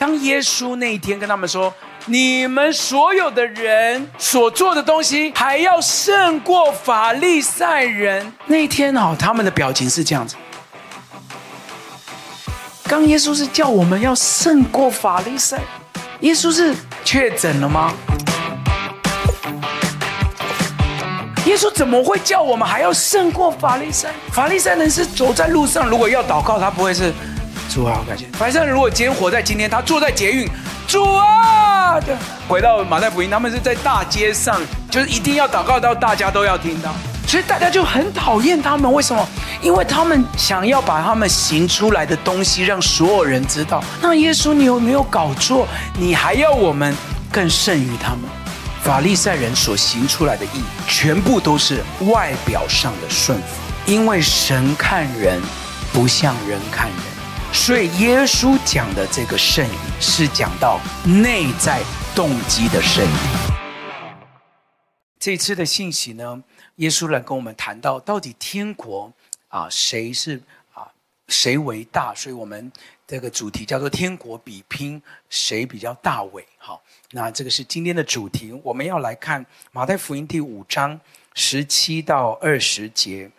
当耶稣那一天跟他们说：“你们所有的人所做的东西，还要胜过法利赛人。”那一天哦，他们的表情是这样子。刚耶稣是叫我们要胜过法利赛，耶稣是确诊了吗？耶稣怎么会叫我们还要胜过法利赛？法利赛人是走在路上，如果要祷告，他不会是。主啊，我感谢。法利赛人如果今天活在今天，他坐在捷运，主啊，对，回到马太福音，他们是在大街上，就是一定要祷告到大家都要听到，所以大家就很讨厌他们。为什么？因为他们想要把他们行出来的东西让所有人知道。那耶稣，你有没有搞错？你还要我们更胜于他们？法利赛人所行出来的义，全部都是外表上的顺服，因为神看人不像人看人。所以耶稣讲的这个圣义，是讲到内在动机的圣义。这次的信息呢，耶稣来跟我们谈到，到底天国啊，谁是啊，谁为大？所以我们这个主题叫做“天国比拼，谁比较大伟”。好，那这个是今天的主题。我们要来看马太福音第五章十七到二十节。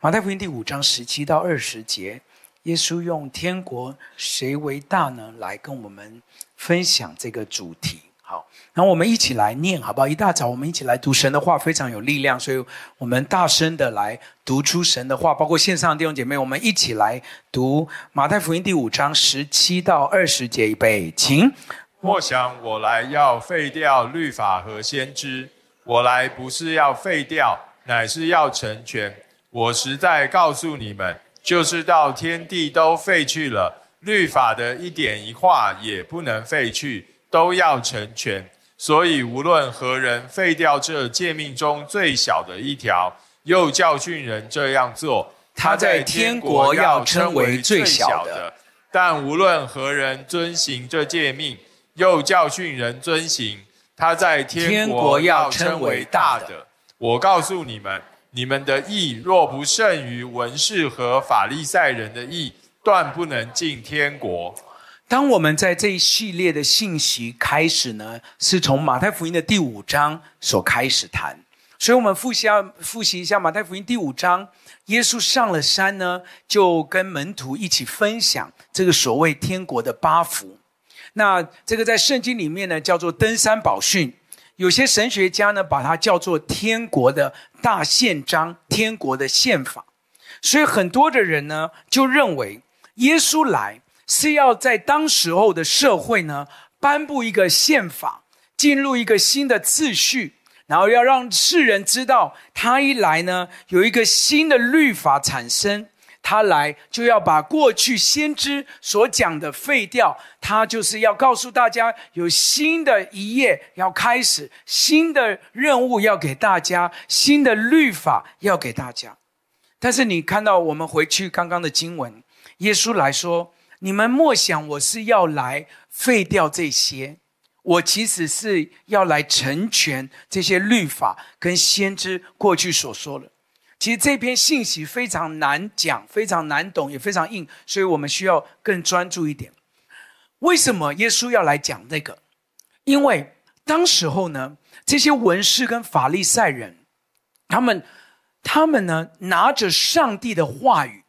马太福音第五章十七到二十节。耶稣用“天国谁为大呢”来跟我们分享这个主题。好，那我们一起来念，好不好？一大早我们一起来读神的话，非常有力量，所以我们大声的来读出神的话。包括线上的弟兄姐妹，我们一起来读马太福音第五章十七到二十节，预备，请。莫想我来要废掉律法和先知，我来不是要废掉，乃是要成全。我实在告诉你们。就是到天地都废去了，律法的一点一画也不能废去，都要成全。所以无论何人废掉这诫命中最小的一条，又教训人这样做，他在天国要称为最小的；但无论何人遵行这诫命，又教训人遵行，他在天国要称为大的。我告诉你们。你们的义若不胜于文士和法利赛人的义，断不能进天国。当我们在这一系列的信息开始呢，是从马太福音的第五章所开始谈。所以，我们复习下复习一下马太福音第五章，耶稣上了山呢，就跟门徒一起分享这个所谓天国的八福。那这个在圣经里面呢，叫做登山宝训。有些神学家呢，把它叫做天国的大宪章，天国的宪法。所以很多的人呢，就认为耶稣来是要在当时候的社会呢，颁布一个宪法，进入一个新的秩序，然后要让世人知道，他一来呢，有一个新的律法产生。他来就要把过去先知所讲的废掉，他就是要告诉大家有新的一页要开始，新的任务要给大家，新的律法要给大家。但是你看到我们回去刚刚的经文，耶稣来说：“你们莫想我是要来废掉这些，我其实是要来成全这些律法跟先知过去所说的。”其实这篇信息非常难讲，非常难懂，也非常硬，所以我们需要更专注一点。为什么耶稣要来讲这个？因为当时候呢，这些文士跟法利赛人，他们他们呢拿着上帝的话语，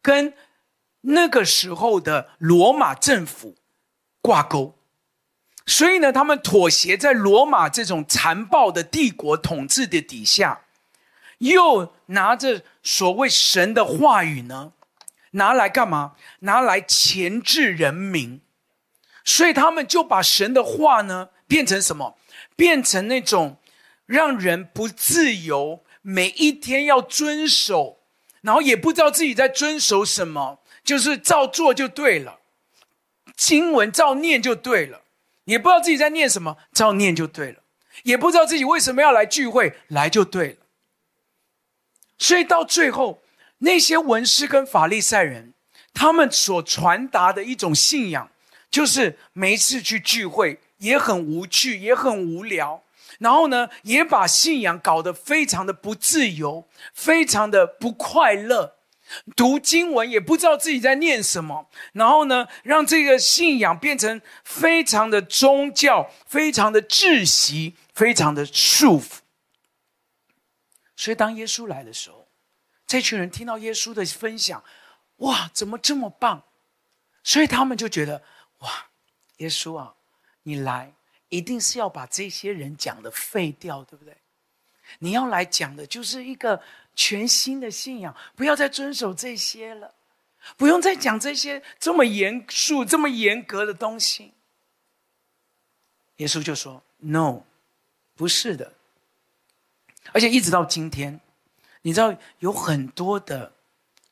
跟那个时候的罗马政府挂钩，所以呢，他们妥协在罗马这种残暴的帝国统治的底下。又拿着所谓神的话语呢，拿来干嘛？拿来钳制人民，所以他们就把神的话呢变成什么？变成那种让人不自由，每一天要遵守，然后也不知道自己在遵守什么，就是照做就对了，经文照念就对了，也不知道自己在念什么，照念就对了，也不知道自己为什么要来聚会，来就对了。所以到最后，那些文士跟法利赛人，他们所传达的一种信仰，就是每一次去聚会也很无趣，也很无聊，然后呢，也把信仰搞得非常的不自由，非常的不快乐。读经文也不知道自己在念什么，然后呢，让这个信仰变成非常的宗教，非常的窒息，非常的束缚。所以，当耶稣来的时候，这群人听到耶稣的分享，哇，怎么这么棒？所以他们就觉得，哇，耶稣啊，你来一定是要把这些人讲的废掉，对不对？你要来讲的就是一个。全新的信仰，不要再遵守这些了，不用再讲这些这么严肃、这么严格的东西。耶稣就说：“No，不是的。”而且一直到今天，你知道有很多的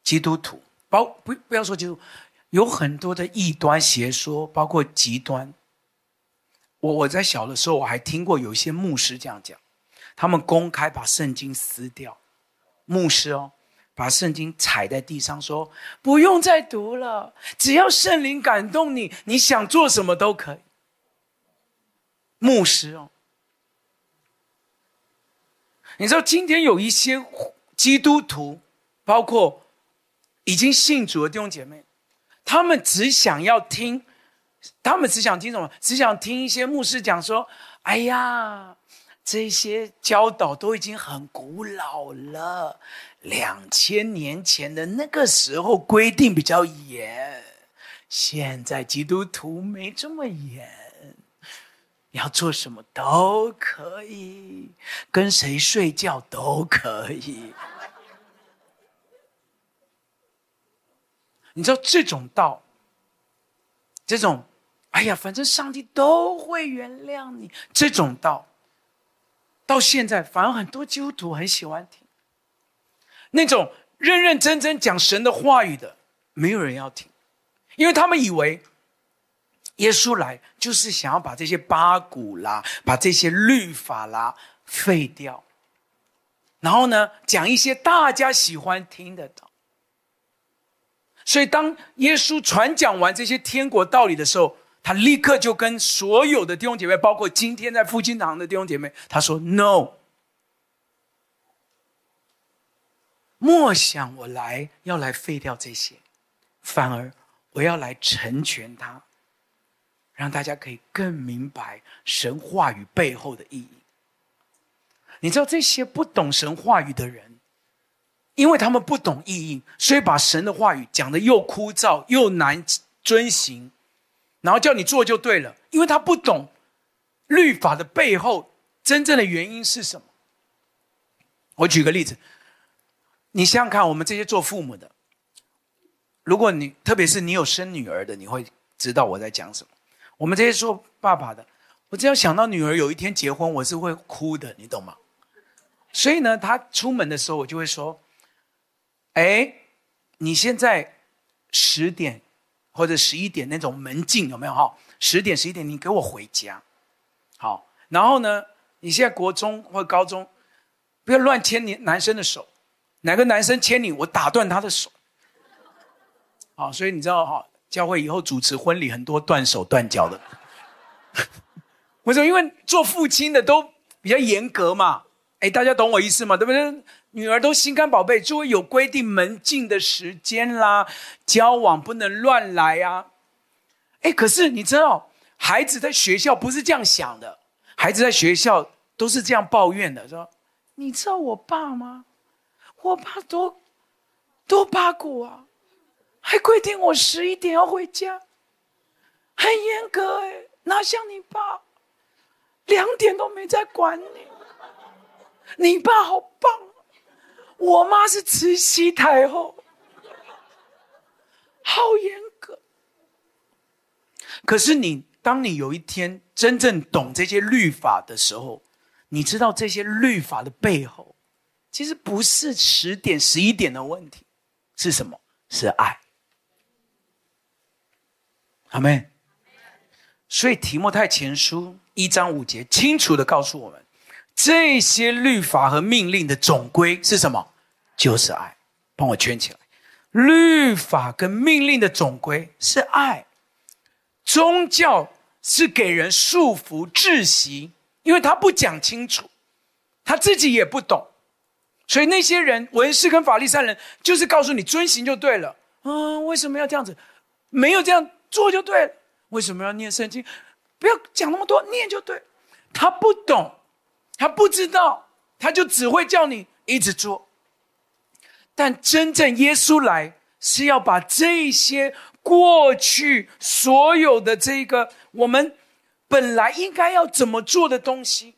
基督徒，包不不要说基督，有很多的异端邪说，包括极端。我我在小的时候，我还听过有一些牧师这样讲，他们公开把圣经撕掉。牧师哦，把圣经踩在地上，说：“不用再读了，只要圣灵感动你，你想做什么都可以。”牧师哦，你知道今天有一些基督徒，包括已经信主的弟兄姐妹，他们只想要听，他们只想听什么？只想听一些牧师讲说：“哎呀。”这些教导都已经很古老了，两千年前的那个时候规定比较严，现在基督徒没这么严，你要做什么都可以，跟谁睡觉都可以。你知道这种道，这种，哎呀，反正上帝都会原谅你，这种道。到现在，反而很多基督徒很喜欢听那种认认真真讲神的话语的，没有人要听，因为他们以为耶稣来就是想要把这些八股啦、把这些律法啦废掉，然后呢，讲一些大家喜欢听的道。所以，当耶稣传讲完这些天国道理的时候，他立刻就跟所有的弟兄姐妹，包括今天在复兴堂的弟兄姐妹，他说：“No，莫想我来要来废掉这些，反而我要来成全他，让大家可以更明白神话语背后的意义。你知道这些不懂神话语的人，因为他们不懂意义，所以把神的话语讲得又枯燥又难遵行。”然后叫你做就对了，因为他不懂律法的背后真正的原因是什么。我举个例子，你想想看，我们这些做父母的，如果你特别是你有生女儿的，你会知道我在讲什么。我们这些做爸爸的，我只要想到女儿有一天结婚，我是会哭的，你懂吗？所以呢，他出门的时候，我就会说：“哎，你现在十点。”或者十一点那种门禁有没有哈？十点十一点，你给我回家，好。然后呢，你现在国中或高中，不要乱牵你男生的手，哪个男生牵你，我打断他的手。好，所以你知道哈，教会以后主持婚礼很多断手断脚的。为什么？因为做父亲的都比较严格嘛。哎，大家懂我意思吗？对不对？女儿都心肝宝贝，就会有规定门禁的时间啦，交往不能乱来啊。哎，可是你知道，孩子在学校不是这样想的，孩子在学校都是这样抱怨的，说：“你知道我爸吗？我爸多多八股啊，还规定我十一点要回家，很严格哎，哪像你爸，两点都没在管你，你爸好棒。”我妈是慈禧太后，好严格。可是你，当你有一天真正懂这些律法的时候，你知道这些律法的背后，其实不是十点、十一点的问题，是什么？是爱。阿门。所以提摩太前书一章五节清楚的告诉我们，这些律法和命令的总归是什么？就是爱，帮我圈起来。律法跟命令的总归是爱。宗教是给人束缚窒息，因为他不讲清楚，他自己也不懂。所以那些人文士跟法利赛人就是告诉你遵行就对了。嗯，为什么要这样子？没有这样做就对了。为什么要念圣经？不要讲那么多，念就对。他不懂，他不知道，他就只会叫你一直做。但真正耶稣来是要把这些过去所有的这个我们本来应该要怎么做的东西，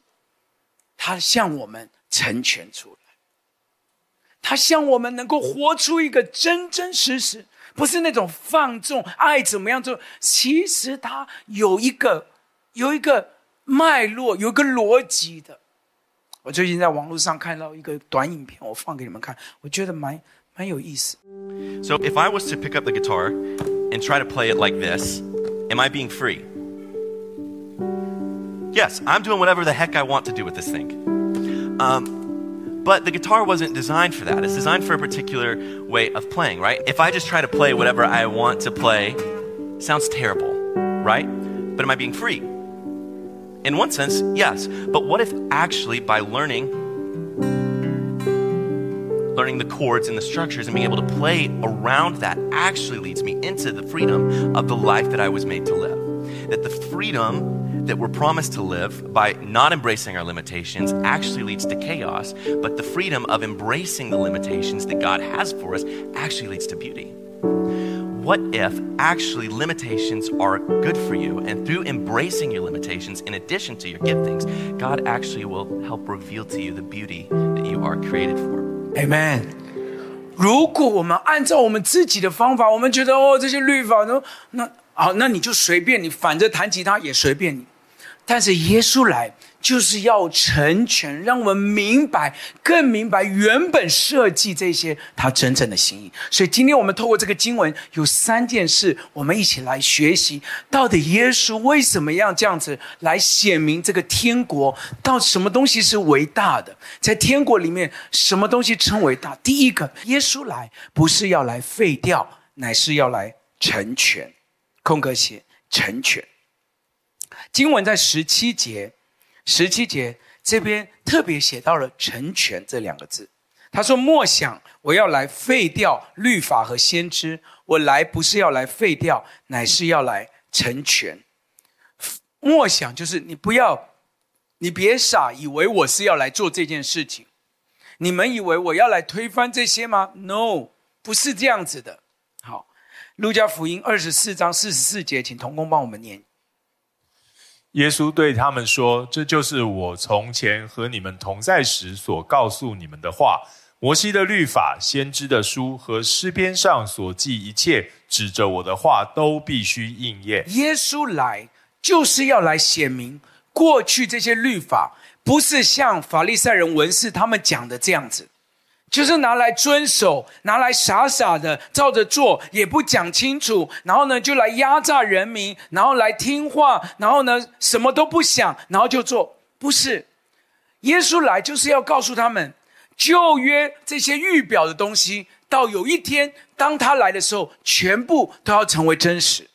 他向我们成全出来。他向我们能够活出一个真真实实，不是那种放纵爱怎么样做。其实他有一个有一个脉络，有一个逻辑的。我最近在网络上看到一个短影片，我放给你们看，我觉得蛮蛮有意思。So if I was to pick up the guitar and try to play it like this, am I being free? Yes, I'm doing whatever the heck I want to do with this thing. Um, but the guitar wasn't designed for that. It's designed for a particular way of playing, right? If I just try to play whatever I want to play, sounds terrible, right? But am I being free? In one sense, yes. But what if actually by learning learning the chords and the structures and being able to play around that actually leads me into the freedom of the life that I was made to live. That the freedom that we're promised to live by not embracing our limitations actually leads to chaos, but the freedom of embracing the limitations that God has for us actually leads to beauty what if actually limitations are good for you? And through embracing your limitations, in addition to your giftings, God actually will help reveal to you the beauty that you are created for. Amen。如果我们按照我们自己的方法，我们觉得哦，这些律法都那好，那你就随便你，反正弹吉他也随便你。 但是耶稣来。就是要成全，让我们明白，更明白原本设计这些他真正的心意。所以今天我们透过这个经文，有三件事，我们一起来学习，到底耶稣为什么要这样子来显明这个天国？到什么东西是伟大的？在天国里面，什么东西称为大？第一个，耶稣来不是要来废掉，乃是要来成全。空格写成全。经文在十七节。十七节这边特别写到了“成全”这两个字。他说：“莫想我要来废掉律法和先知，我来不是要来废掉，乃是要来成全。莫想就是你不要，你别傻，以为我是要来做这件事情。你们以为我要来推翻这些吗？No，不是这样子的。好，路加福音二十四章四十四节，请童工帮我们念。”耶稣对他们说：“这就是我从前和你们同在时所告诉你们的话。摩西的律法、先知的书和诗篇上所记一切指着我的话，都必须应验。”耶稣来就是要来显明，过去这些律法不是像法利赛人、文士他们讲的这样子。就是拿来遵守，拿来傻傻的照着做，也不讲清楚，然后呢，就来压榨人民，然后来听话，然后呢，什么都不想，然后就做。不是，耶稣来就是要告诉他们，旧约这些预表的东西，到有一天当他来的时候，全部都要成为真实。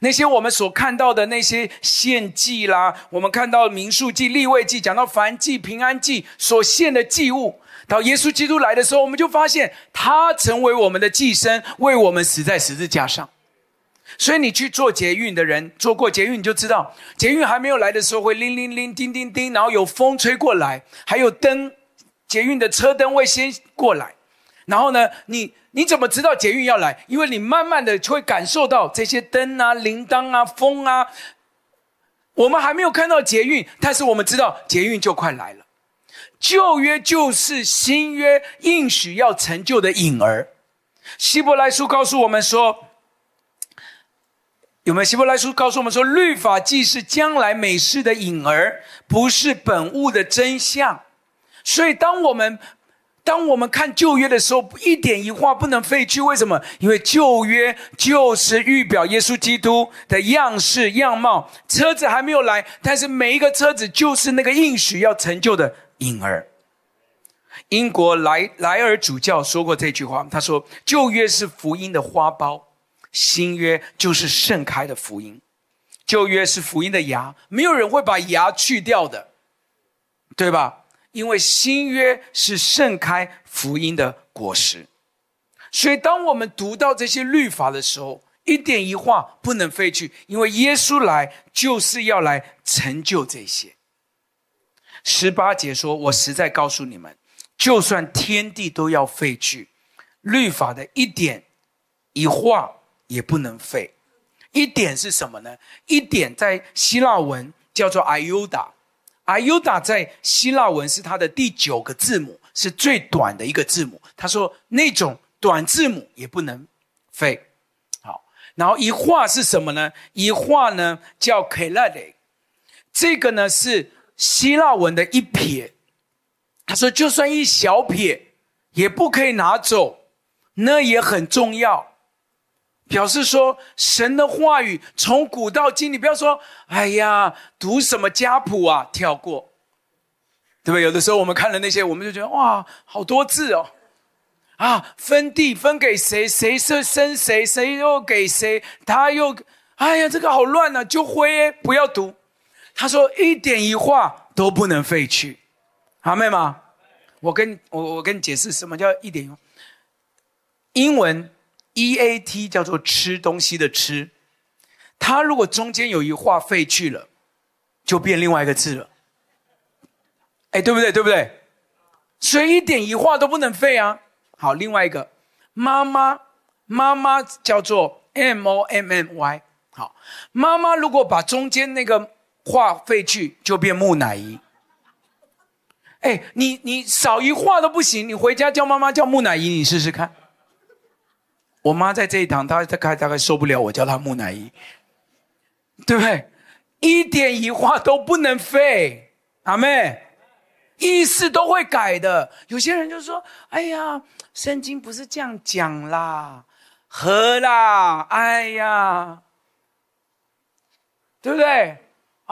那些我们所看到的那些献祭啦，我们看到的民数记、立位记，讲到燔祭、平安祭所献的祭物。到耶稣基督来的时候，我们就发现他成为我们的寄生，为我们死在十字架上。所以你去做捷运的人，坐过捷运你就知道，捷运还没有来的时候会铃铃铃、叮叮叮，然后有风吹过来，还有灯，捷运的车灯会先过来。然后呢，你你怎么知道捷运要来？因为你慢慢的就会感受到这些灯啊、铃铛啊、风啊。我们还没有看到捷运，但是我们知道捷运就快来了。旧约就是新约应许要成就的影儿。希伯来书告诉我们说，有没有？希伯来书告诉我们说，律法既是将来美事的影儿，不是本物的真相。所以，当我们当我们看旧约的时候，一点一画不能废去。为什么？因为旧约就是预表耶稣基督的样式样貌。车子还没有来，但是每一个车子就是那个应许要成就的。婴儿，英国莱莱尔主教说过这句话。他说：“旧约是福音的花苞，新约就是盛开的福音。旧约是福音的芽，没有人会把芽去掉的，对吧？因为新约是盛开福音的果实。所以，当我们读到这些律法的时候，一点一画不能废去，因为耶稣来就是要来成就这些。十八节说：“我实在告诉你们，就算天地都要废去，律法的一点一画也不能废。一点是什么呢？一点在希腊文叫做 iota，iota 在希腊文是它的第九个字母，是最短的一个字母。他说那种。”短字母也不能废，好，然后一画是什么呢？一画呢叫 kelade，这个呢是希腊文的一撇。他说，就算一小撇也不可以拿走，那也很重要，表示说神的话语从古到今，你不要说，哎呀，读什么家谱啊，跳过，对不对？有的时候我们看了那些，我们就觉得哇，好多字哦。啊，分地分给谁？谁是生谁？谁又给谁？他又，哎呀，这个好乱啊！就灰，不要读。他说一点一画都不能废去，好妹吗？我跟我我跟你解释什么叫一点一画。英文 E A T 叫做吃东西的吃，它如果中间有一画废去了，就变另外一个字了。哎，对不对？对不对？所以一点一画都不能废啊。好，另外一个妈妈，妈妈叫做 M O M M Y。好，妈妈如果把中间那个话废去，就变木乃伊。哎，你你少一画都不行，你回家叫妈妈叫木乃伊，你试试看。我妈在这一堂，她大概大概受不了我叫她木乃伊，对不对？一点一画都不能废，阿妹，意思都会改的。有些人就说：“哎呀。”圣经不是这样讲啦，和啦，哎呀，对不对？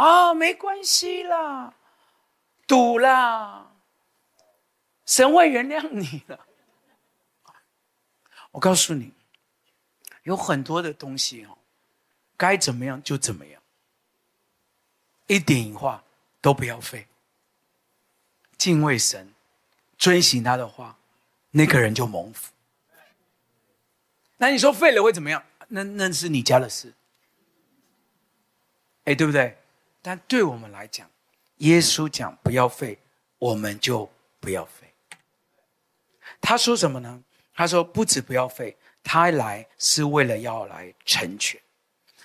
啊、哦，没关系啦，赌啦，神会原谅你了。我告诉你，有很多的东西哦，该怎么样就怎么样，一点一画都不要废，敬畏神，遵行他的话。那个人就蒙福。那你说废了会怎么样？那那是你家的事，哎，对不对？但对我们来讲，耶稣讲不要废，我们就不要废。他说什么呢？他说不止不要废，他来是为了要来成全。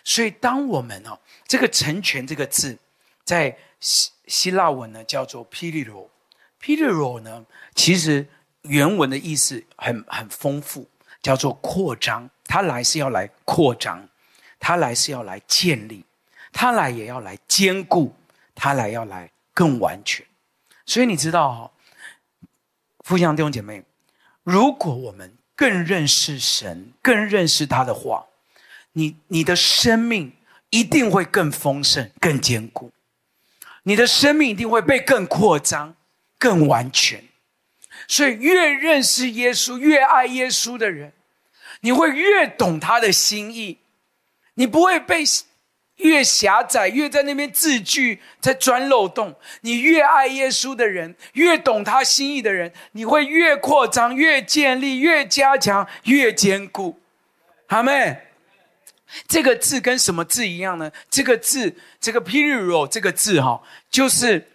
所以当我们哦，这个成全这个字，在希希腊文呢叫做 piliro，piliro 呢其实。原文的意思很很丰富，叫做扩张。他来是要来扩张，他来是要来建立，他来也要来坚固，他来要来更完全。所以你知道哈、哦，父亲弟兄姐妹，如果我们更认识神，更认识他的话，你你的生命一定会更丰盛、更坚固，你的生命一定会被更扩张、更完全。所以，越认识耶稣、越爱耶稣的人，你会越懂他的心意。你不会被越狭窄，越在那边字句在钻漏洞。你越爱耶稣的人，越懂他心意的人，你会越扩张、越建立、越加强、越坚固。阿们，这个字跟什么字一样呢？这个字，这个 piliro 这个字哈，就是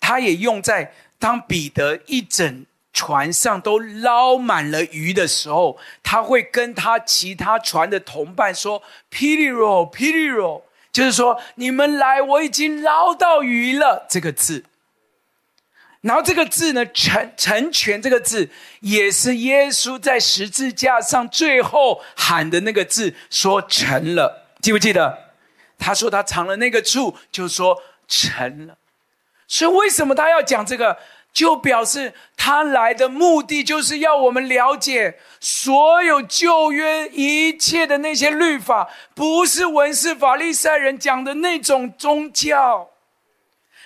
它也用在当彼得一整。船上都捞满了鱼的时候，他会跟他其他船的同伴说：“Piliro, Piliro，就是说你们来，我已经捞到鱼了。”这个字，然后这个字呢，成成全这个字，也是耶稣在十字架上最后喊的那个字，说成了，记不记得？他说他尝了那个醋，就说成了。所以为什么他要讲这个？就表示他来的目的，就是要我们了解所有旧约一切的那些律法，不是文士法利赛人讲的那种宗教，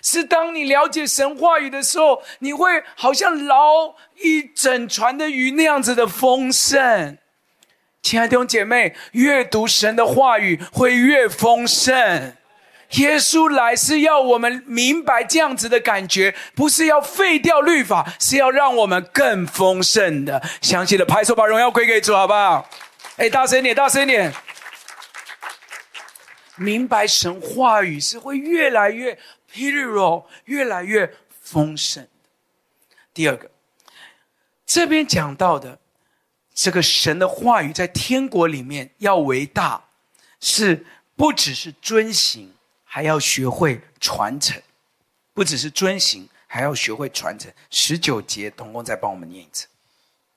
是当你了解神话语的时候，你会好像捞一整船的鱼那样子的丰盛。亲爱的弟兄姐妹，越读神的话语会越丰盛。耶稣来是要我们明白这样子的感觉，不是要废掉律法，是要让我们更丰盛的。详细的拍手，把荣耀归给主，好不好？哎，大声点，大声点！明白神话语是会越来越，Pero 越来越丰盛。第二个，这边讲到的这个神的话语在天国里面要为大，是不只是遵行，还要学会传承。不只是遵行，还要学会传承。十九节，童工再帮我们念一次。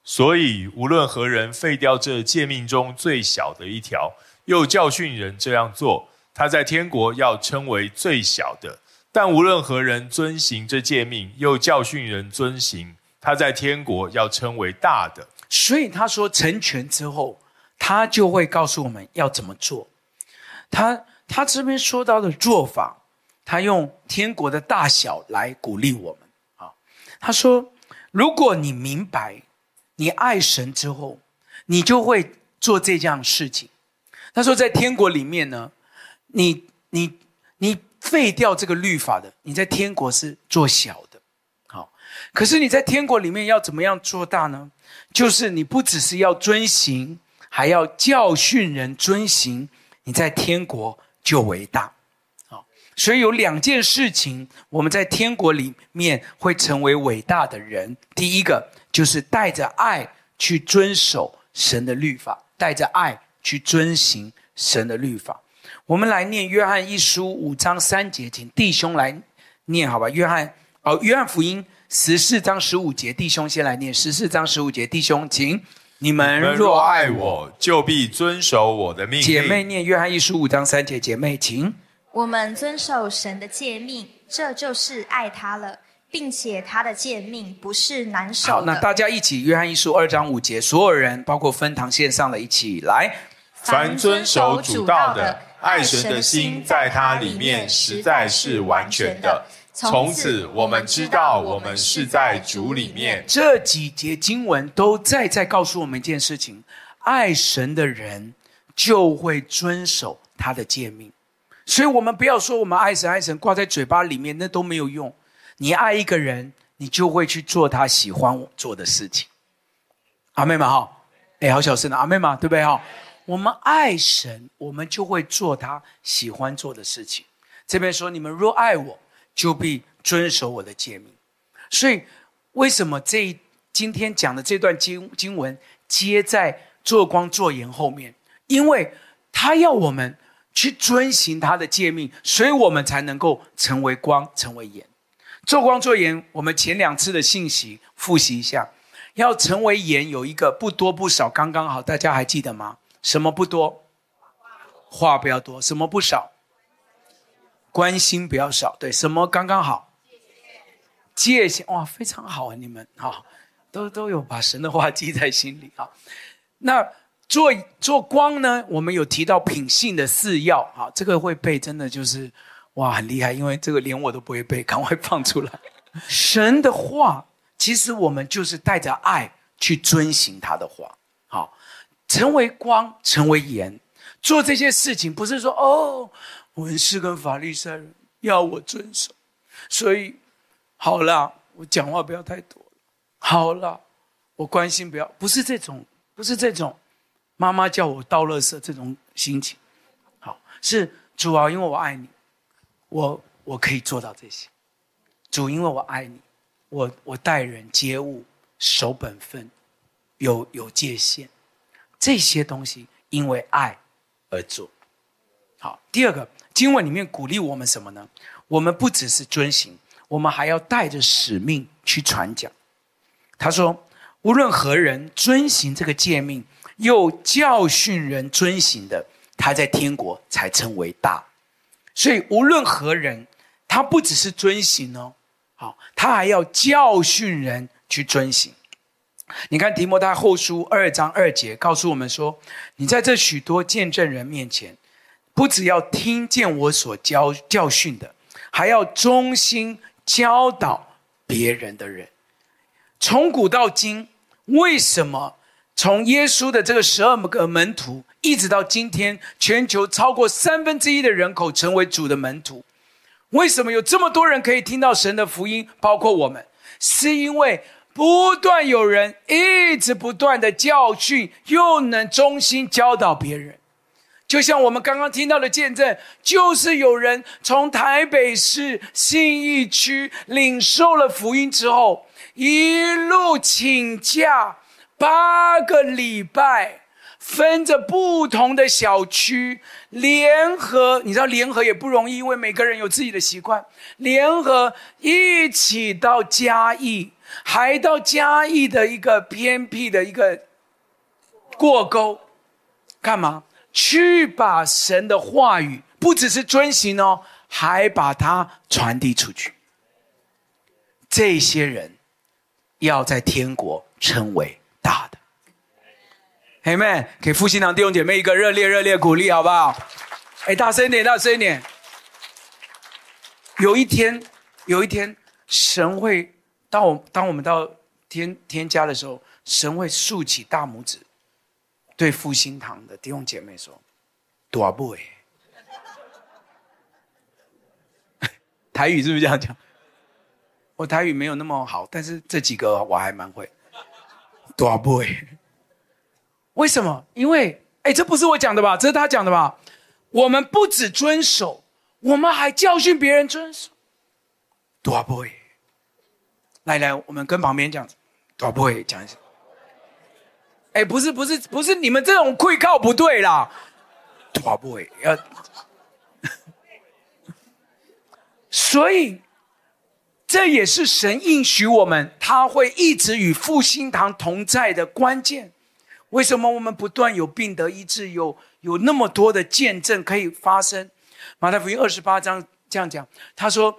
所以，无论何人废掉这诫命中最小的一条，又教训人这样做，他在天国要称为最小的。但无论何人遵行这诫命，又教训人遵行，他在天国要称为大的。所以他说成全之后，他就会告诉我们要怎么做。他他这边说到的做法，他用天国的大小来鼓励我们啊。他说，如果你明白，你爱神之后，你就会做这样事情。他说，在天国里面呢，你你你。废掉这个律法的，你在天国是做小的，好。可是你在天国里面要怎么样做大呢？就是你不只是要遵行，还要教训人遵行，你在天国就伟大，好。所以有两件事情，我们在天国里面会成为伟大的人。第一个就是带着爱去遵守神的律法，带着爱去遵行神的律法。我们来念约翰一书五章三节，请弟兄来念，好吧？约翰哦，约翰福音十四章十五节，弟兄先来念十四章十五节，弟兄，请你们若爱我，就必遵守我的命令。姐妹念约翰一书五章三节，姐妹请。我们遵守神的诫命，这就是爱他了，并且他的诫命不是难守的。好，那大家一起约翰一书二章五节，所有人包括分堂线上的一起来。凡遵守主道的。爱神的心在他里面实在是完全的。从此我们知道，我们是在主里面。这几节经文都在在告诉我们一件事情：爱神的人就会遵守他的诫命。所以，我们不要说我们爱神爱神挂在嘴巴里面，那都没有用。你爱一个人，你就会去做他喜欢做的事情。阿妹们哈，哎，好小声的阿妹们，对不对哈？我们爱神，我们就会做他喜欢做的事情。这边说：“你们若爱我，就必遵守我的诫命。”所以，为什么这今天讲的这段经经文接在做光做盐后面？因为他要我们去遵行他的诫命，所以我们才能够成为光，成为盐。做光做盐，我们前两次的信息复习一下：要成为盐，有一个不多不少，刚刚好，大家还记得吗？什么不多？话不要多。什么不少？关心不要少。对，什么刚刚好？界限哇，非常好啊！你们哈，都都有把神的话记在心里啊。那做做光呢？我们有提到品性的四要啊，这个会背，真的就是哇，很厉害。因为这个连我都不会背，赶快放出来。神的话，其实我们就是带着爱去遵行他的话。好成为光，成为盐，做这些事情不是说哦，文士跟法利赛人要我遵守，所以好了，我讲话不要太多，好了，我关心不要，不是这种，不是这种，妈妈叫我倒垃圾这种心情，好，是主啊，因为我爱你，我我可以做到这些，主因为我爱你，我我待人接物守本分，有有界限。这些东西因为爱而做。好，第二个经文里面鼓励我们什么呢？我们不只是遵行，我们还要带着使命去传讲。他说：“无论何人遵行这个诫命，又教训人遵行的，他在天国才称为大。”所以无论何人，他不只是遵行哦，好，他还要教训人去遵行。你看提摩太后书二章二节告诉我们说：“你在这许多见证人面前，不只要听见我所教教训的，还要忠心教导别人的人。从古到今，为什么从耶稣的这个十二个门徒，一直到今天，全球超过三分之一的人口成为主的门徒。为什么有这么多人可以听到神的福音？包括我们，是因为不断有人一直不断的教训，又能忠心教导别人。就像我们刚刚听到的见证，就是有人从台北市信义区领受了福音之后，一路请假。八个礼拜，分着不同的小区，联合，你知道联合也不容易，因为每个人有自己的习惯。联合一起到嘉义，还到嘉义的一个偏僻的一个过沟，干嘛？去把神的话语，不只是遵行哦，还把它传递出去。这些人要在天国称为。大的，Amen，给复兴堂弟兄姐妹一个热烈热烈鼓励，好不好？哎，大声一点，大声一点。有一天，有一天，神会当我当我们到天天家的时候，神会竖起大拇指，对复兴堂的弟兄姐妹说：“多不哎。” 台语是不是这样讲？我台语没有那么好，但是这几个我还蛮会。多不会？为什么？因为，哎，这不是我讲的吧？这是他讲的吧？我们不只遵守，我们还教训别人遵守。多不会？来来，我们跟旁边讲，多不会讲一下。哎，不是不是不是，你们这种跪靠不对啦。多不会要，所以。这也是神应许我们，他会一直与复兴堂同在的关键。为什么我们不断有病得医治，有有那么多的见证可以发生？马太福音二十八章这样讲，他说：“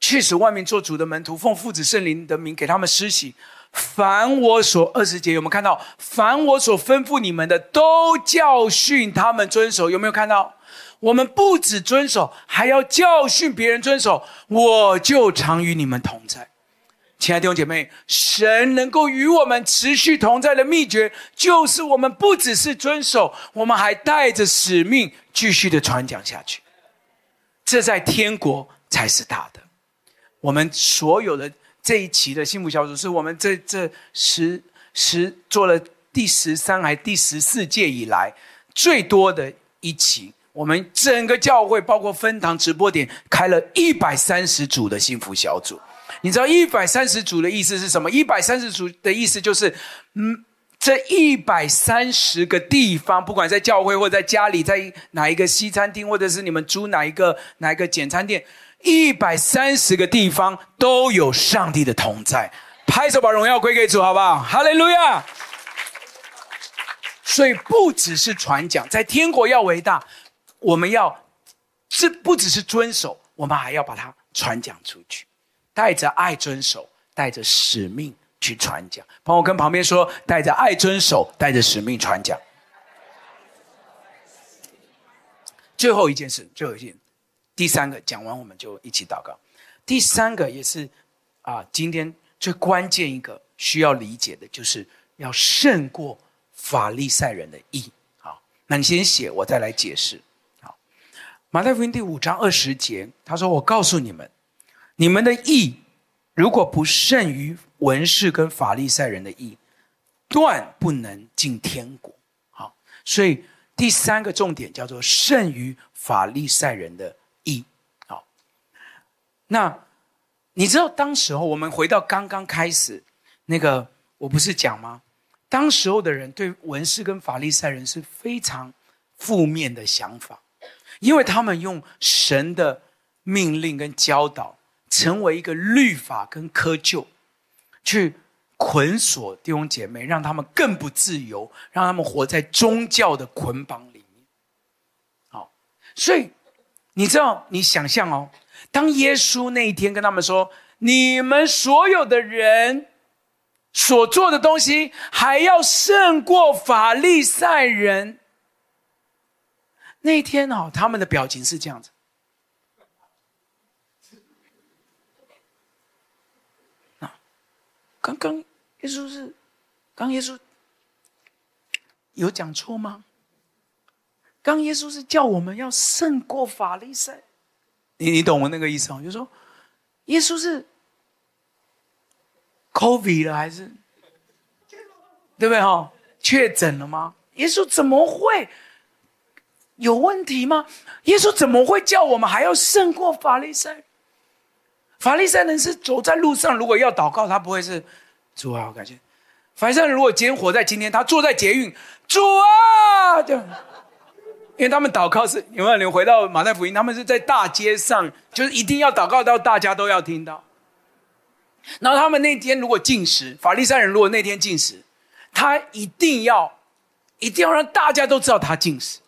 去使万民做主的门徒，奉父子圣灵的名给他们施洗。凡我所二十节有没有看到？凡我所吩咐你们的，都教训他们遵守。有没有看到？”我们不只遵守，还要教训别人遵守。我就常与你们同在，亲爱的弟兄姐妹，神能够与我们持续同在的秘诀，就是我们不只是遵守，我们还带着使命继续的传讲下去。这在天国才是大的。我们所有的这一期的幸福小组，是我们这这十十做了第十三还第十四届以来最多的一期。我们整个教会，包括分堂直播点，开了一百三十组的幸福小组。你知道一百三十组的意思是什么？一百三十组的意思就是，嗯，这一百三十个地方，不管在教会或在家里，在哪一个西餐厅，或者是你们租哪一个哪一个简餐店，一百三十个地方都有上帝的同在。拍手把荣耀归给主，好不好？哈利路亚！所以不只是传讲，在天国要伟大。我们要，这不只是遵守，我们还要把它传讲出去，带着爱遵守，带着使命去传讲。帮我跟旁边说，带着爱遵守，带着使命传讲。最后一件事，最后一件，第三个讲完，我们就一起祷告。第三个也是啊，今天最关键一个需要理解的，就是要胜过法利赛人的义。好，那你先写，我再来解释。好马太福音第五章二十节，他说：“我告诉你们，你们的义如果不胜于文士跟法利赛人的义，断不能进天国。”好，所以第三个重点叫做胜于法利赛人的。那你知道当时候我们回到刚刚开始那个，我不是讲吗？当时候的人对文士跟法利赛人是非常负面的想法。因为他们用神的命令跟教导，成为一个律法跟窠臼，去捆锁弟兄姐妹，让他们更不自由，让他们活在宗教的捆绑里面。好，所以你知道，你想象哦，当耶稣那一天跟他们说：“你们所有的人所做的东西，还要胜过法利赛人。”那一天哦，他们的表情是这样子。啊，刚刚耶稣是，刚耶稣有讲错吗？刚耶稣是叫我们要胜过法利赛，你你懂我那个意思吗？就是说，耶稣是 COVID 了还是对不对哈？确诊了吗？耶稣怎么会有问题吗？耶稣怎么会叫我们还要胜过法利赛？法利赛人是走在路上，如果要祷告，他不会是主啊，我感觉。法利赛人如果今天活在今天，他坐在捷运，主啊，这样，因为他们祷告是有没有？你回到马太福音，他们是在大街上，就是一定要祷告到大家都要听到。然后他们那天如果进食，法利赛人如果那天进食，他一定要，一定要让大家都知道他进食。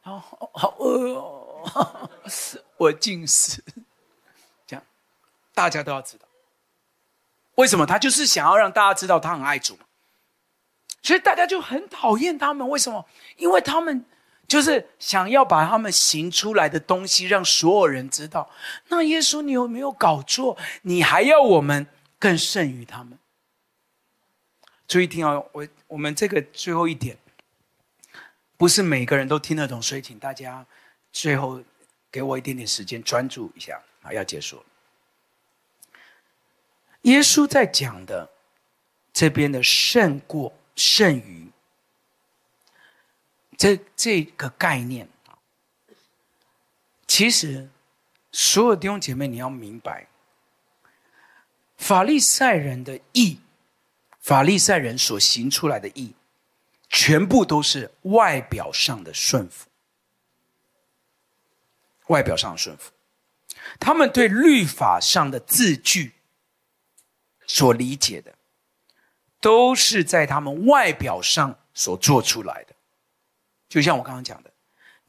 好好饿哦，我进食，这样大家都要知道。为什么？他就是想要让大家知道他很爱主，所以大家就很讨厌他们。为什么？因为他们就是想要把他们行出来的东西让所有人知道。那耶稣，你有没有搞错？你还要我们更胜于他们？注意听哦，我我们这个最后一点，不是每个人都听得懂，所以请大家最后给我一点点时间专注一下啊，要结束了。耶稣在讲的这边的胜过、胜于这这个概念啊，其实所有弟兄姐妹，你要明白，法利赛人的义，法利赛人所行出来的义，全部都是外表上的顺服，外表上的顺服，他们对律法上的字句。所理解的，都是在他们外表上所做出来的，就像我刚刚讲的，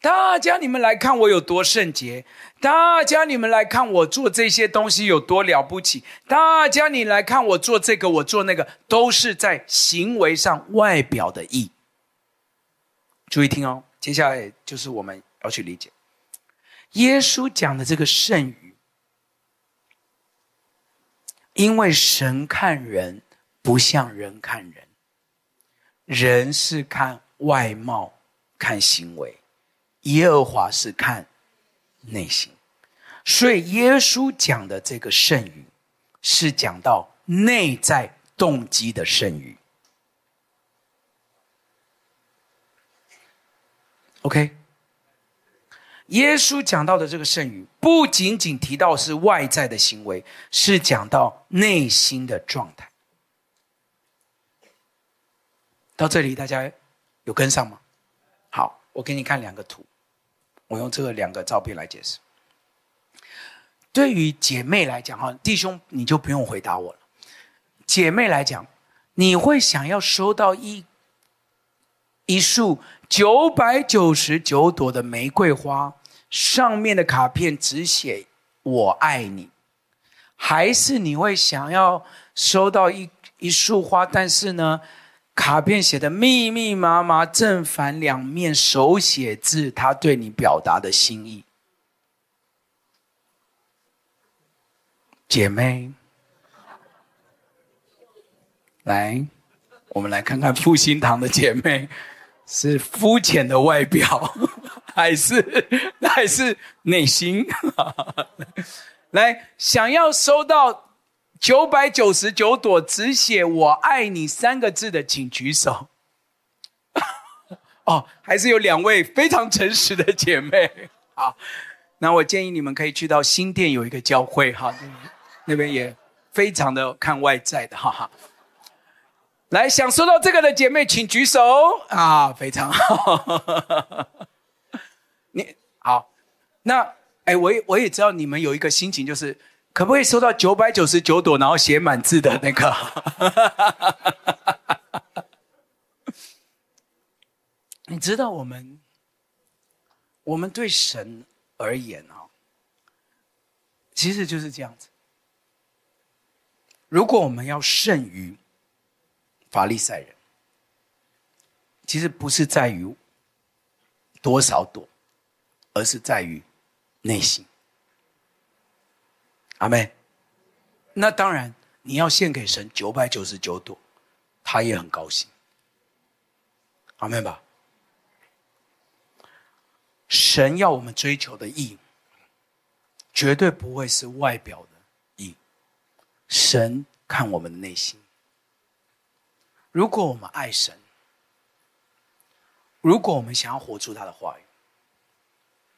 大家你们来看我有多圣洁，大家你们来看我做这些东西有多了不起，大家你来看我做这个我做那个，都是在行为上外表的义。注意听哦，接下来就是我们要去理解，耶稣讲的这个圣语。因为神看人不像人看人，人是看外貌、看行为，耶和华是看内心，所以耶稣讲的这个圣语，是讲到内在动机的圣语。OK。耶稣讲到的这个圣语，不仅仅提到是外在的行为，是讲到内心的状态。到这里，大家有跟上吗？我给你看两个图，我用这个两个照片来解释。对于姐妹来讲，哈，弟兄你就不用回答我了。姐妹来讲，你会想要收到一一束九百九十九朵的玫瑰花？上面的卡片只写“我爱你”，还是你会想要收到一一束花？但是呢，卡片写的密密麻麻，正反两面手写字，他对你表达的心意。姐妹，来，我们来看看复兴堂的姐妹，是肤浅的外表。还是还是内心，来想要收到九百九十九朵只写“我爱你”三个字的，请举手。哦，还是有两位非常诚实的姐妹。好，那我建议你们可以去到新店有一个教会哈，那边也非常的看外在的哈哈。来，想收到这个的姐妹，请举手啊，非常好。你好，那哎，我也我也知道你们有一个心情，就是可不可以收到九百九十九朵，然后写满字的那个？你知道我们，我们对神而言啊，其实就是这样子。如果我们要胜于法利赛人，其实不是在于多少朵。而是在于内心，阿妹，那当然，你要献给神九百九十九朵，他也很高兴。阿门吧。神要我们追求的义，绝对不会是外表的义。神看我们的内心。如果我们爱神，如果我们想要活出他的话语，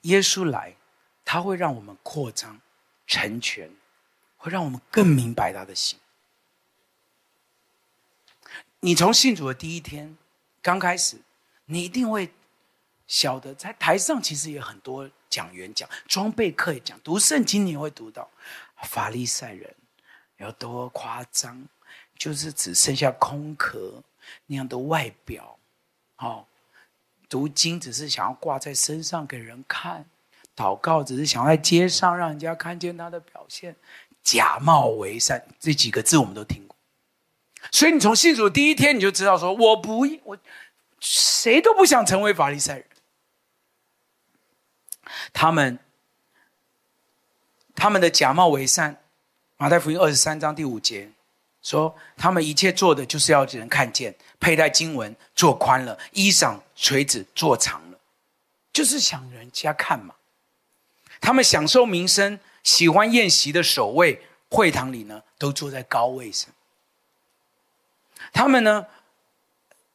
耶稣来，他会让我们扩张、成全，会让我们更明白他的心。你从信主的第一天刚开始，你一定会晓得，在台上其实也很多讲员讲，装备课也讲，读圣经你会读到，法利赛人有多夸张。就是只剩下空壳那样的外表，哦，读经只是想要挂在身上给人看，祷告只是想在街上让人家看见他的表现，假冒为善这几个字我们都听过，所以你从信主第一天你就知道说，我不我谁都不想成为法利赛人，他们他们的假冒为善，马太福音二十三章第五节。说他们一切做的就是要人看见，佩戴经文做宽了，衣裳垂子做长了，就是想人家看嘛。他们享受名声，喜欢宴席的首位，会堂里呢都坐在高位上。他们呢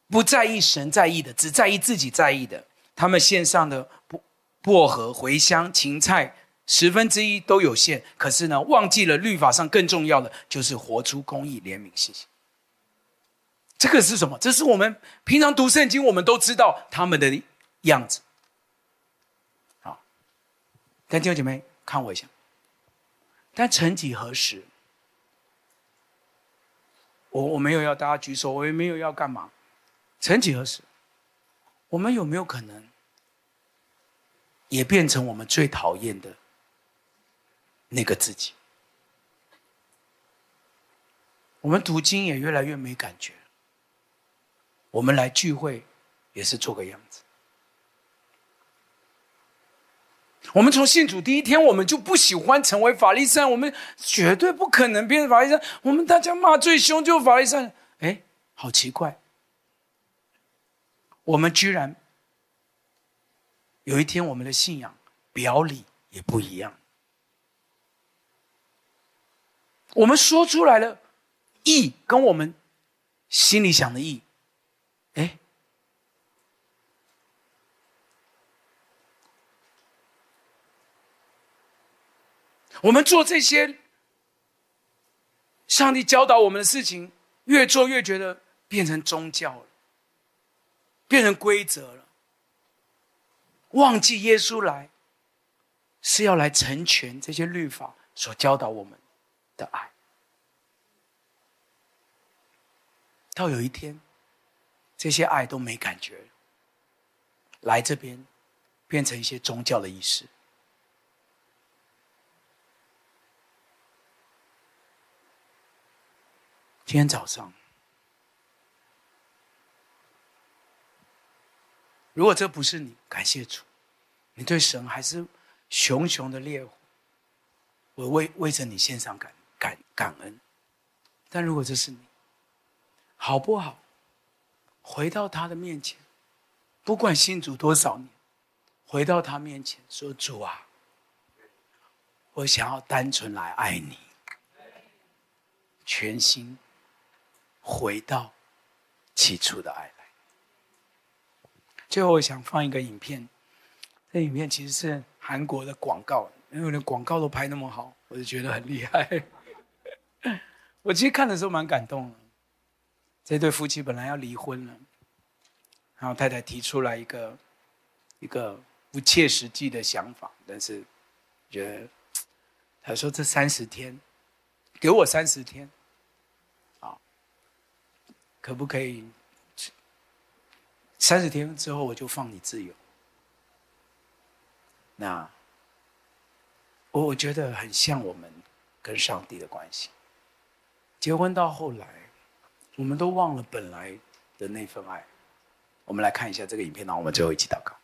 不在意神在意的，只在意自己在意的。他们献上的薄薄荷、茴香、芹菜。十分之一都有限，可是呢，忘记了律法上更重要的就是活出公义、怜悯、信心。这个是什么？这是我们平常读圣经，我们都知道他们的样子。但弟兄姐妹看我一下。但曾几何时，我我没有要大家举手，我也没有要干嘛。曾几何时，我们有没有可能也变成我们最讨厌的？那个自己，我们读经也越来越没感觉。我们来聚会也是做个样子。我们从信主第一天，我们就不喜欢成为法利赛，我们绝对不可能变成法利赛。我们大家骂最凶就是法利赛。哎，好奇怪，我们居然有一天，我们的信仰表里也不一样。我们说出来了，义跟我们心里想的义，哎，我们做这些上帝教导我们的事情，越做越觉得变成宗教了，变成规则了，忘记耶稣来是要来成全这些律法所教导我们的爱，到有一天，这些爱都没感觉了，来这边变成一些宗教的仪式。今天早上，如果这不是你，感谢主，你对神还是熊熊的烈火，我为为着你献上感。感感恩，但如果这是你，好不好？回到他的面前，不管信主多少年，回到他面前说：“主啊，我想要单纯来爱你，全心回到起初的爱来。”最后，我想放一个影片，这影片其实是韩国的广告，因为连广告都拍那么好，我就觉得很厉害。我其实看的时候蛮感动的。这对夫妻本来要离婚了，然后太太提出来一个一个不切实际的想法，但是觉得他说这三十天，给我三十天，可不可以？三十天之后我就放你自由。那我我觉得很像我们跟上帝的关系。结婚到后来，我们都忘了本来的那份爱。我们来看一下这个影片，然后我们最后一起祷告。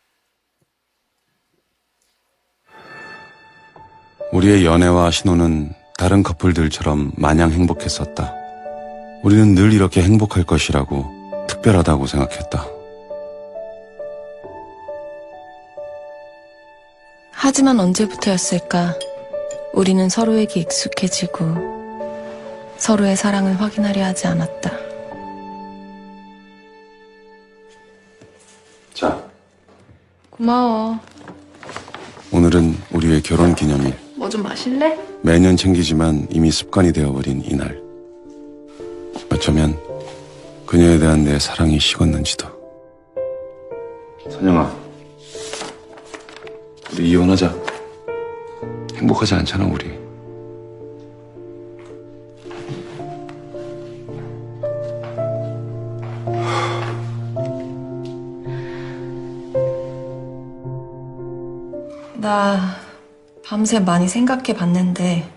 우리의연애와신혼은다른커플들처럼마냥행복했었다 우리는 늘 이렇게 행복할 것이라고 특별하다고 생각했다. 하지만 언제부터였을까? 우리는 서로에게 익숙해지고 서로의 사랑을 확인하려 하지 않았다. 자. 고마워. 오늘은 우리의 결혼 기념일. 뭐 좀 마실래? 매년 챙기지만 이미 습관이 되어버린 이날. 어쩌면 그녀에 대한 내 사랑이 식었는지도. 선영아, 우리 이혼하자. 행복하지 않잖아, 우리. 나 밤새 많이 생각해 봤는데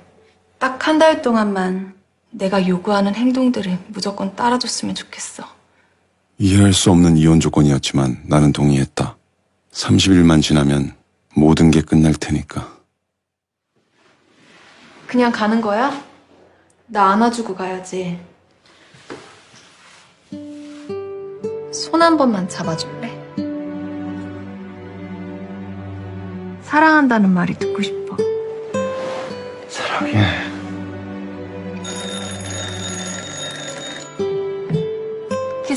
딱 한 달 동안만 내가 요구하는 행동들을 무조건 따라줬으면 좋겠어. 이해할 수 없는 이혼 조건이었지만 나는 동의했다. 30일만 지나면 모든 게 끝날 테니까. 그냥 가는 거야? 나 안아주고 가야지. 손 한 번만 잡아줄래? 사랑한다는 말이 듣고 싶어. 사랑해.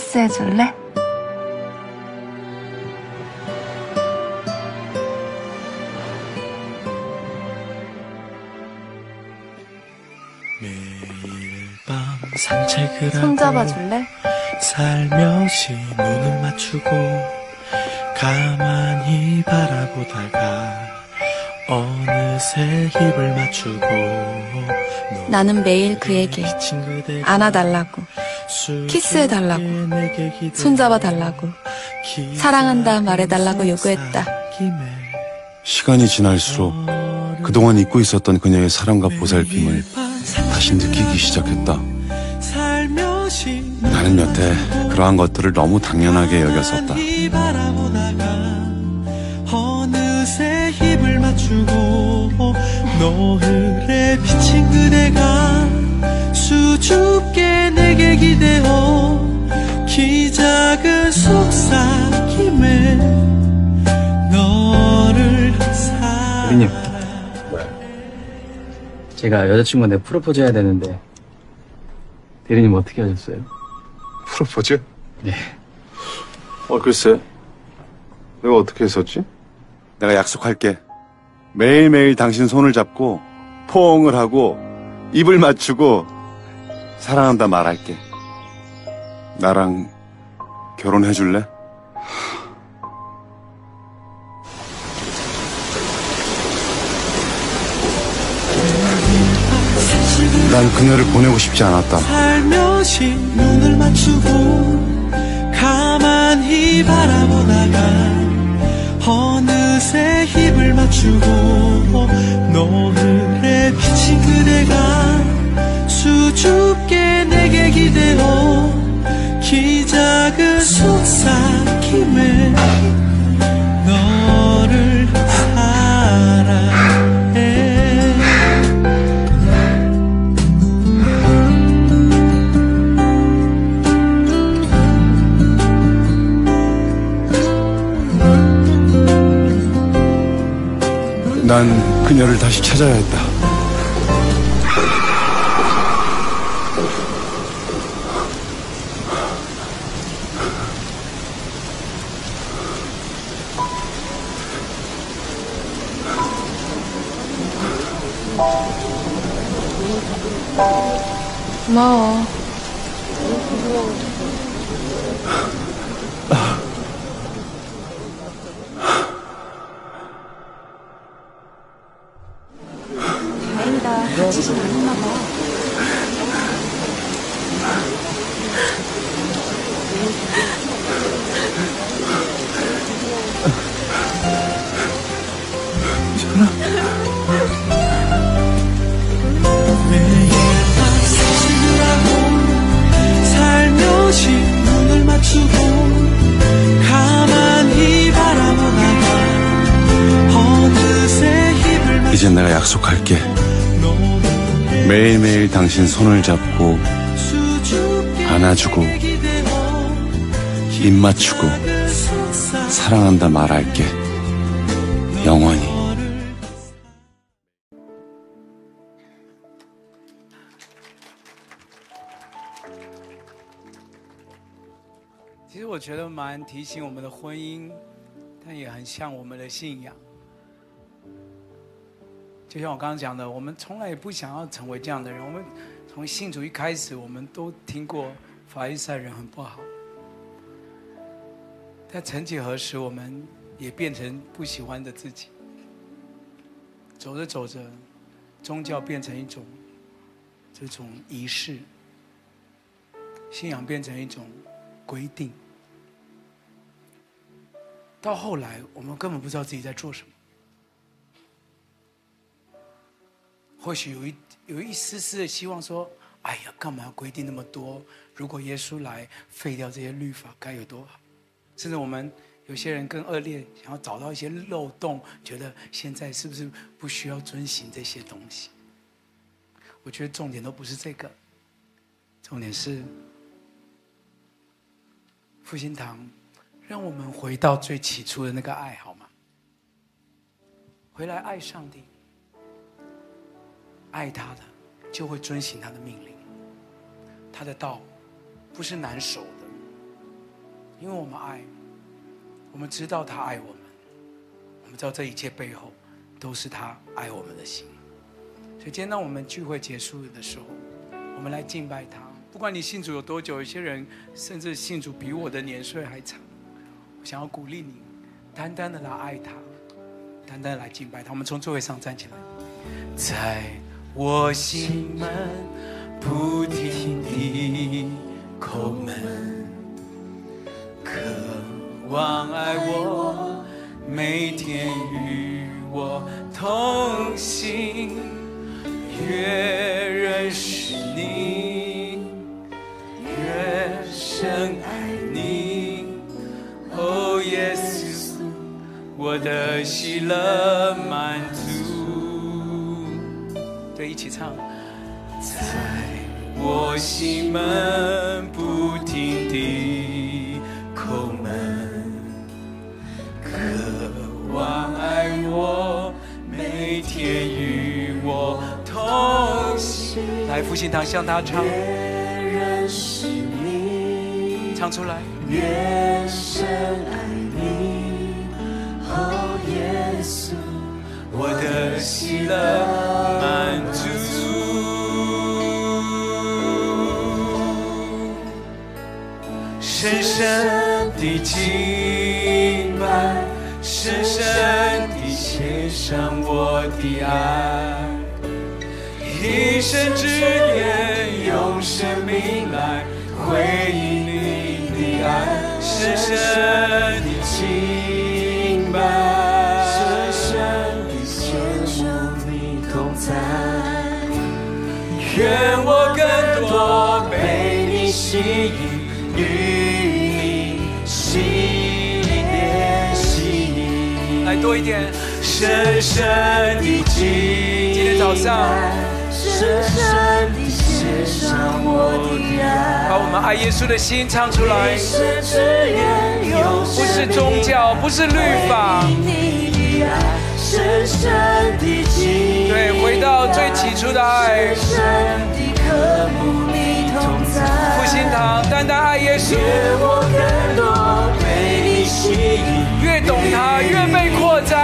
키스해줄래? 매일 밤 산책을 손 하고 잡아줄래? 살며시 눈을 맞추고 가만히 바라보다가 어느새 입을 맞추고 나는 매일 그에게 안아달라고, 키스해달라고, 손잡아달라고, 사랑한다 말해달라고 요구했다. 시간이 지날수록 그동안 잊고 있었던 그녀의 사랑과 보살핌을 다시 느끼기 시작했다. 나는 여태 그러한 것들을 너무 당연하게 여겼었다. 어느새 입을 맞추고 노을에 비친 그대가 수줍게 내게 기대어 키 작은 속삭임에 너를 사랑 대리님. 제가 여자친구한테 프로포즈 해야 되는데 대리님 어떻게 하셨어요? 프로포즈? 네. 어, 글쎄. 내가 어떻게 했었지? 내가 약속할게. 매일매일 당신 손을 잡고 포옹을 하고 입을 맞추고 사랑한다 말할게. 나랑 결혼해 줄래? 난 그녀를 보내고 싶지 않았다. 살며시 눈을 맞추고 가만히 바라보다가 어느새 입을 맞추고 노을에 비친 그대가 수줍게 내게 기대어 키 작은 속삭임에 너를 사랑해 난 그녀를 다시 찾아야 했다. 고마워. 을 잡고 안아주고 입 맞추고 사랑한다 말할게 영원 히. 其实我觉得蛮提醒我们的婚姻，但也很像我们的信仰。就像我刚刚讲的，我们从来也不想要成为这样的人，我们。从信主一开始，我们都听过法利赛人很不好。但曾几何时，我们也变成不喜欢的自己。走着走着，宗教变成一种这种仪式，信仰变成一种规定。到后来，我们根本不知道自己在做什么。或许有一有一丝丝的希望，说：“哎呀，干嘛规定那么多？如果耶稣来废掉这些律法，该有多好！”甚至我们有些人更恶劣，想要找到一些漏洞，觉得现在是不是不需要遵行这些东西？我觉得重点都不是这个，重点是复兴堂，让我们回到最起初的那个爱，好吗？回来爱上帝。爱他的，就会遵行他的命令。他的道不是难守的，因为我们爱，我们知道他爱我们，我们知道这一切背后都是他爱我们的心。所以今天当我们聚会结束的时候，我们来敬拜他。不管你信主有多久，有些人甚至信主比我的年岁还长，我想要鼓励你，单单的来爱他，单单的来敬拜他。我们从座位上站起来，在。我心门不停地叩门，渴望爱我，每天与我同行，越认识你，越深爱你。哦，耶稣，我的喜乐满足。对，一起唱。在我心门不停地叩门，渴望爱我，每天与我同行。来，复兴堂向他唱。越认识你，唱出来。越深爱我的喜乐满足。深深的敬拜，深深的献上我的爱，一生之愿用生命来回应你的爱。深深吸引。与你心连心，来多一点，深深的记忆。今天早上，深深的献上我的爱，把我们爱耶稣的心唱出来。不是宗教，不是律法。深深的对，回到最起初的爱。深深的渴慕你同在，复兴堂，单单爱耶稣。我更多被你吸引，越懂他，越被扩张。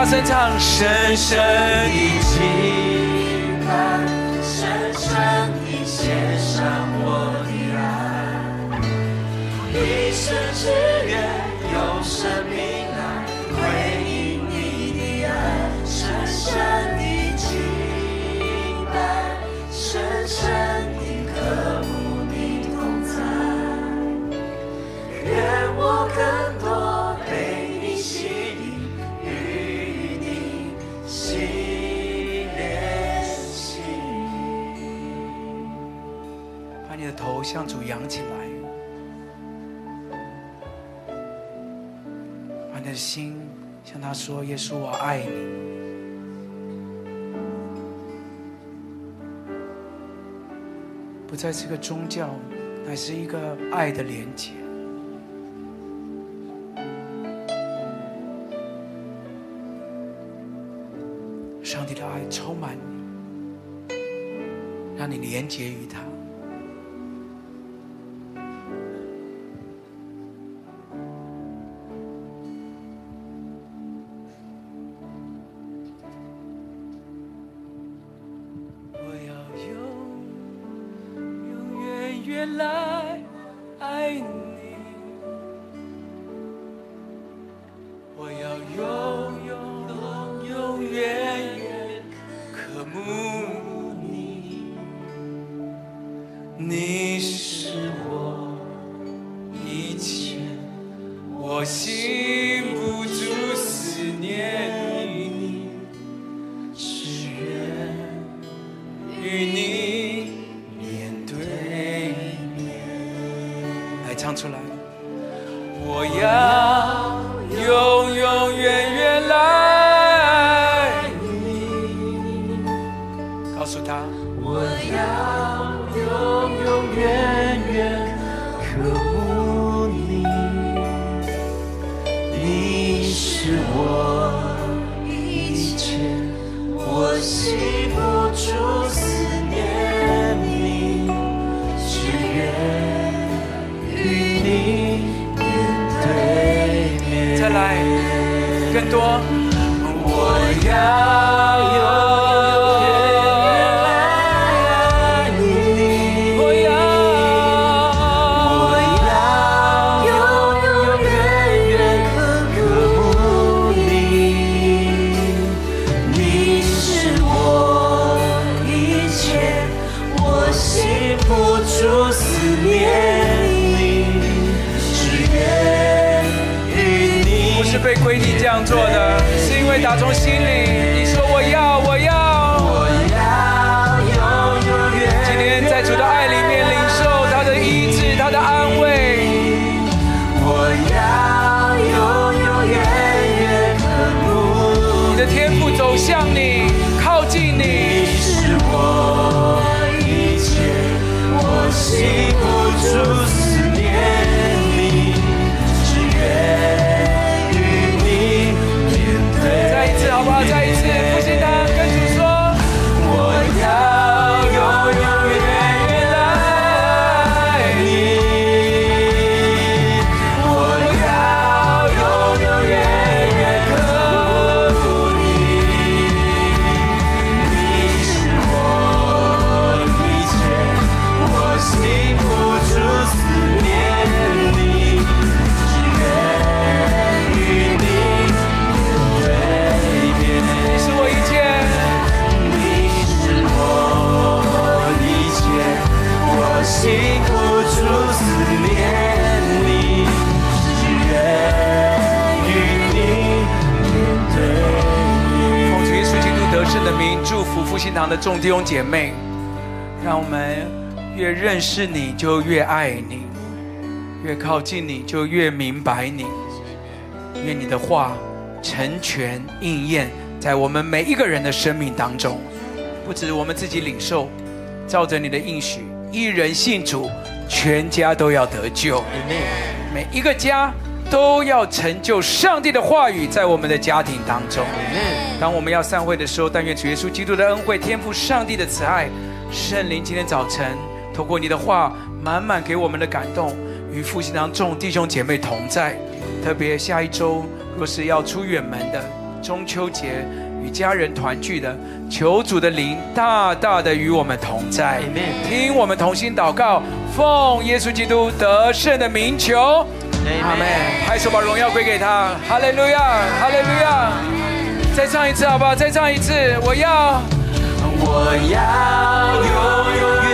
大声唱，深深让主扬起来，把你的心向他说：“耶稣，我爱你。”不再是个宗教，乃是一个爱的连接。上帝的爱充满你，让你连接于他。我思念，你不是被规定这样做的是因为打从心里。新堂的众弟兄姐妹，让我们越认识你就越爱你，越靠近你就越明白你。愿你的话成全应验在我们每一个人的生命当中，不止我们自己领受，照着你的应许，一人信主，全家都要得救。每一个家都要成就上帝的话语在我们的家庭当中。当我们要散会的时候，但愿主耶稣基督的恩惠、天赋上帝的慈爱、圣灵今天早晨透过你的话，满满给我们的感动，与复兴堂众弟兄姐妹同在。特别下一周，若是要出远门的中秋节与家人团聚的，求主的灵大大的与我们同在。听我们同心祷告，奉耶稣基督得胜的名求，阿门。拍手把荣耀归给他，哈利路亚，哈利路亚。再唱一次好不好？再唱一次，我要，我要永永远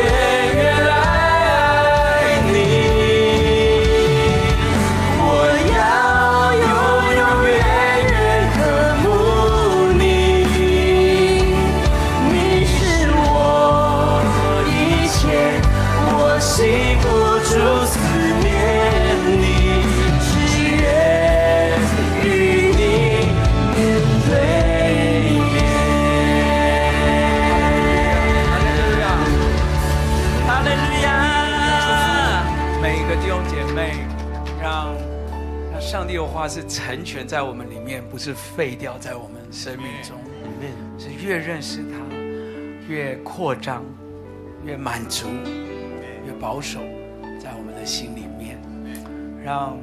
话是成全在我们里面，不是废掉在我们生命中。是越认识他，越扩张，越满足，越保守，在我们的心里面，让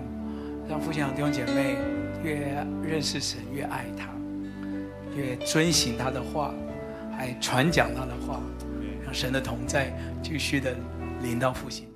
让复兴堂弟兄姐妹越认识神，越爱他，越遵行他的话，还传讲他的话，让神的同在继续的临到复兴。